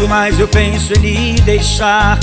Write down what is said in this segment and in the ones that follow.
Quanto mais eu penso em lhe deixar,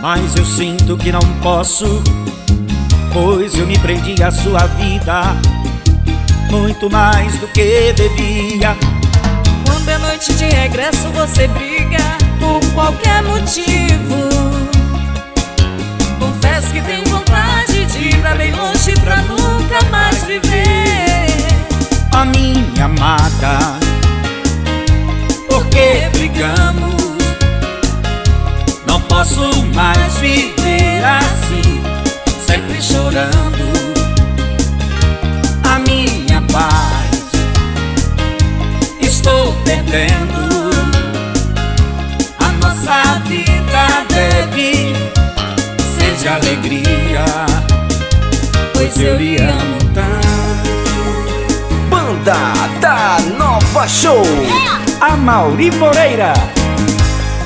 mais eu sinto que não posso, pois eu me prendi à sua vida muito mais do que devia. Quando é noite de regresso, você briga por qualquer motivo. Posso mais viver assim, sempre chorando. A minha paz estou perdendo. A nossa vida deve ser de alegria, pois eu lhe amo tanto. Banda da Nova Show. A Mauri Moreira.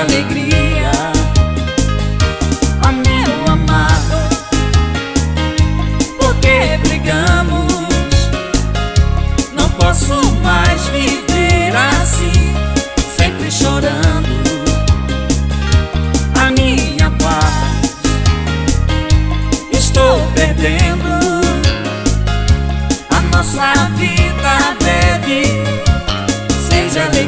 alegria. A meu amado Porque brigamos? Não posso mais viver assim Sempre chorando. A minha paz Estou perdendo. A nossa vida deve Seja alegria.